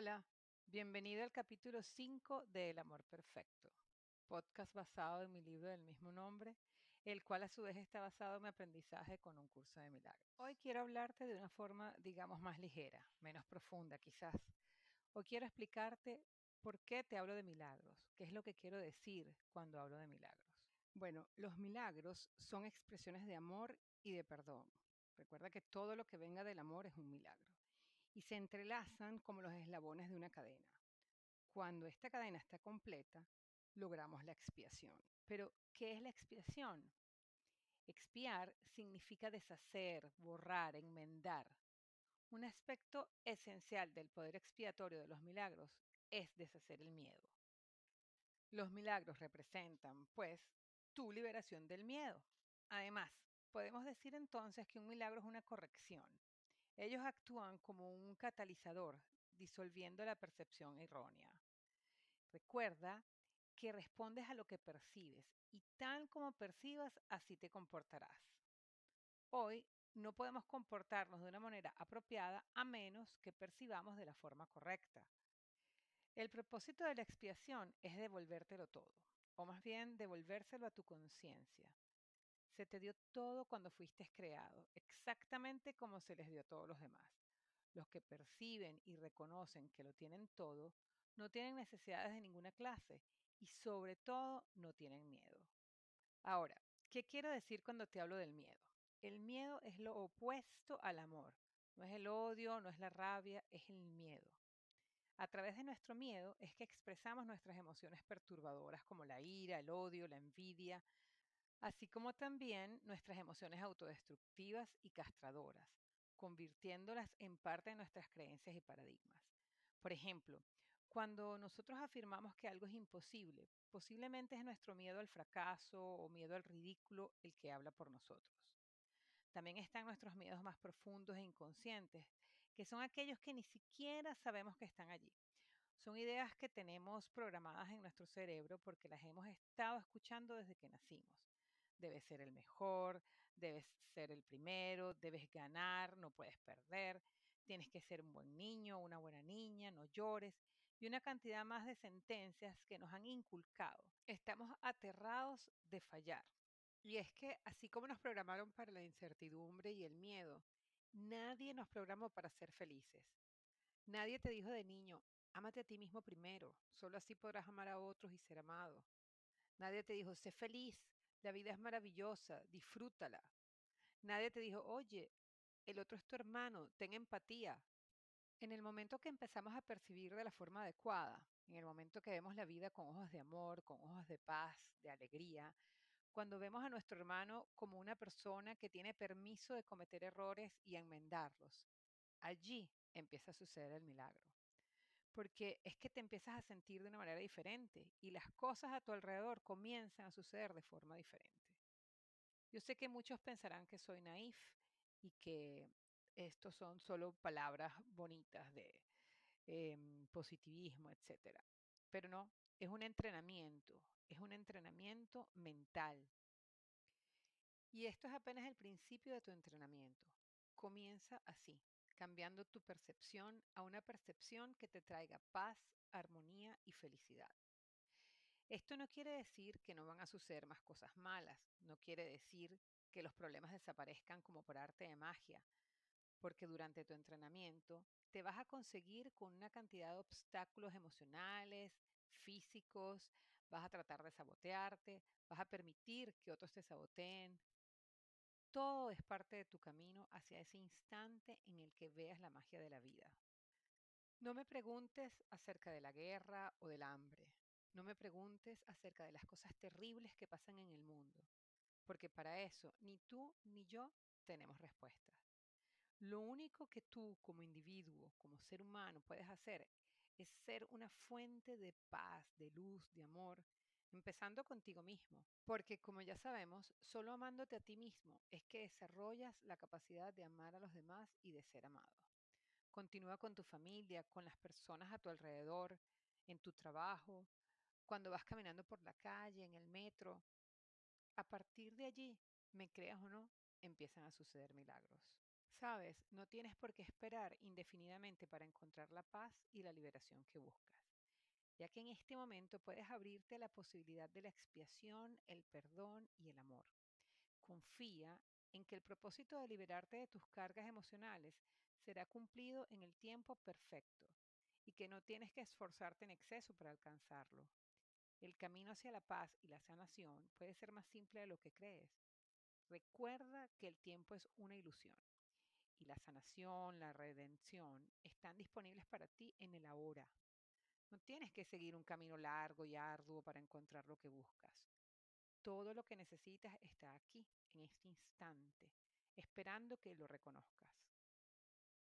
Hola, bienvenido al capítulo 5 de El Amor Perfecto, podcast basado en mi libro del mismo nombre, el cual a su vez está basado en mi aprendizaje con un curso de milagros. Hoy quiero hablarte de una forma, digamos, más ligera, menos profunda quizás. Hoy quiero explicarte por qué te hablo de milagros, qué es lo que quiero decir cuando hablo de milagros. Bueno, los milagros son expresiones de amor y de perdón. Recuerda que todo lo que venga del amor es un milagro y se entrelazan como los eslabones de una cadena. Cuando esta cadena está completa, logramos la expiación. Pero, ¿qué es la expiación? Expiar significa deshacer, borrar, enmendar. Un aspecto esencial del poder expiatorio de los milagros es deshacer el miedo. Los milagros representan, pues, tu liberación del miedo. Además, podemos decir entonces que un milagro es una corrección, ellos actúan como un catalizador, disolviendo la percepción errónea. Recuerda que respondes a lo que percibes y tal como percibas, así te comportarás. Hoy no podemos comportarnos de una manera apropiada a menos que percibamos de la forma correcta. El propósito de la expiación es devolvértelo todo, o más bien devolvérselo a tu conciencia. Te dio todo cuando fuiste creado, exactamente como se les dio a todos los demás. Los que perciben y reconocen que lo tienen todo, no tienen necesidades de ninguna clase y sobre todo no tienen miedo. Ahora, ¿qué quiero decir cuando te hablo del miedo? El miedo es lo opuesto al amor. No es el odio, no es la rabia, es el miedo. A través de nuestro miedo es que expresamos nuestras emociones perturbadoras como la ira, el odio, la envidia, así como también nuestras emociones autodestructivas y castradoras, convirtiéndolas en parte de nuestras creencias y paradigmas. Por ejemplo, cuando nosotros afirmamos que algo es imposible, posiblemente es nuestro miedo al fracaso o miedo al ridículo el que habla por nosotros. También están nuestros miedos más profundos e inconscientes, que son aquellos que ni siquiera sabemos que están allí. Son ideas que tenemos programadas en nuestro cerebro porque las hemos estado escuchando desde que nacimos debes ser el mejor, debes ser el primero, debes ganar, no puedes perder, tienes que ser un buen niño, una buena niña, no llores, y una cantidad más de sentencias que nos han inculcado. Estamos aterrados de fallar. Y es que así como nos programaron para la incertidumbre y el miedo, nadie nos programó para ser felices. Nadie te dijo de niño, ámate a ti mismo primero, solo así podrás amar a otros y ser amado. Nadie te dijo, sé feliz, la vida es maravillosa, disfrútala. Nadie te dijo, oye, el otro es tu hermano, ten empatía. En el momento que empezamos a percibir de la forma adecuada, en el momento que vemos la vida con ojos de amor, con ojos de paz, de alegría, cuando vemos a nuestro hermano como una persona que tiene permiso de cometer errores y enmendarlos, allí empieza a suceder el milagro porque es que te empiezas a sentir de una manera diferente y las cosas a tu alrededor comienzan a suceder de forma diferente. Yo sé que muchos pensarán que soy naif y que estos son solo palabras bonitas de em, positivismo, etc. Pero no, es un entrenamiento, es un entrenamiento mental. Y esto es apenas el principio de tu entrenamiento. Comienza así cambiando tu percepción a una percepción que te traiga paz, armonía y felicidad. Esto no quiere decir que no van a suceder más cosas malas, no quiere decir que los problemas desaparezcan como por arte de magia, porque durante tu entrenamiento te vas a conseguir con una cantidad de obstáculos emocionales, físicos, vas a tratar de sabotearte, vas a permitir que otros te saboteen, todo es parte de tu camino hacia ese instante en el que veas la magia de la vida. No me preguntes acerca de la guerra o del hambre. No me preguntes acerca de las cosas terribles que pasan en el mundo, porque para eso ni tú ni yo tenemos respuestas. Lo único que tú como individuo, como ser humano, puedes hacer es ser una fuente de paz, de luz, de amor, empezando contigo mismo, porque como ya sabemos, solo amándote a ti mismo es que desarrollas la capacidad de amar a los demás y de ser amado. Continúa con tu familia, con las personas a tu alrededor, en tu trabajo, cuando vas caminando por la calle, en el metro. A partir de allí, me creas o no, empiezan a suceder milagros. Sabes, no tienes por qué esperar indefinidamente para encontrar la paz y la liberación que buscas, ya que en este momento puedes abrirte a la posibilidad de la expiación, el perdón y el amor. Confía en que el propósito de liberarte de tus cargas emocionales será cumplido en el tiempo perfecto y que no tienes que esforzarte en exceso para alcanzarlo. El camino hacia la paz y la sanación puede ser más simple de lo que crees. Recuerda que el tiempo es una ilusión y la sanación, la redención están disponibles para ti en el ahora. No tienes que seguir un camino largo y arduo para encontrar lo que buscas. Todo lo que necesitas está aquí, en este instante, esperando que lo reconozcas.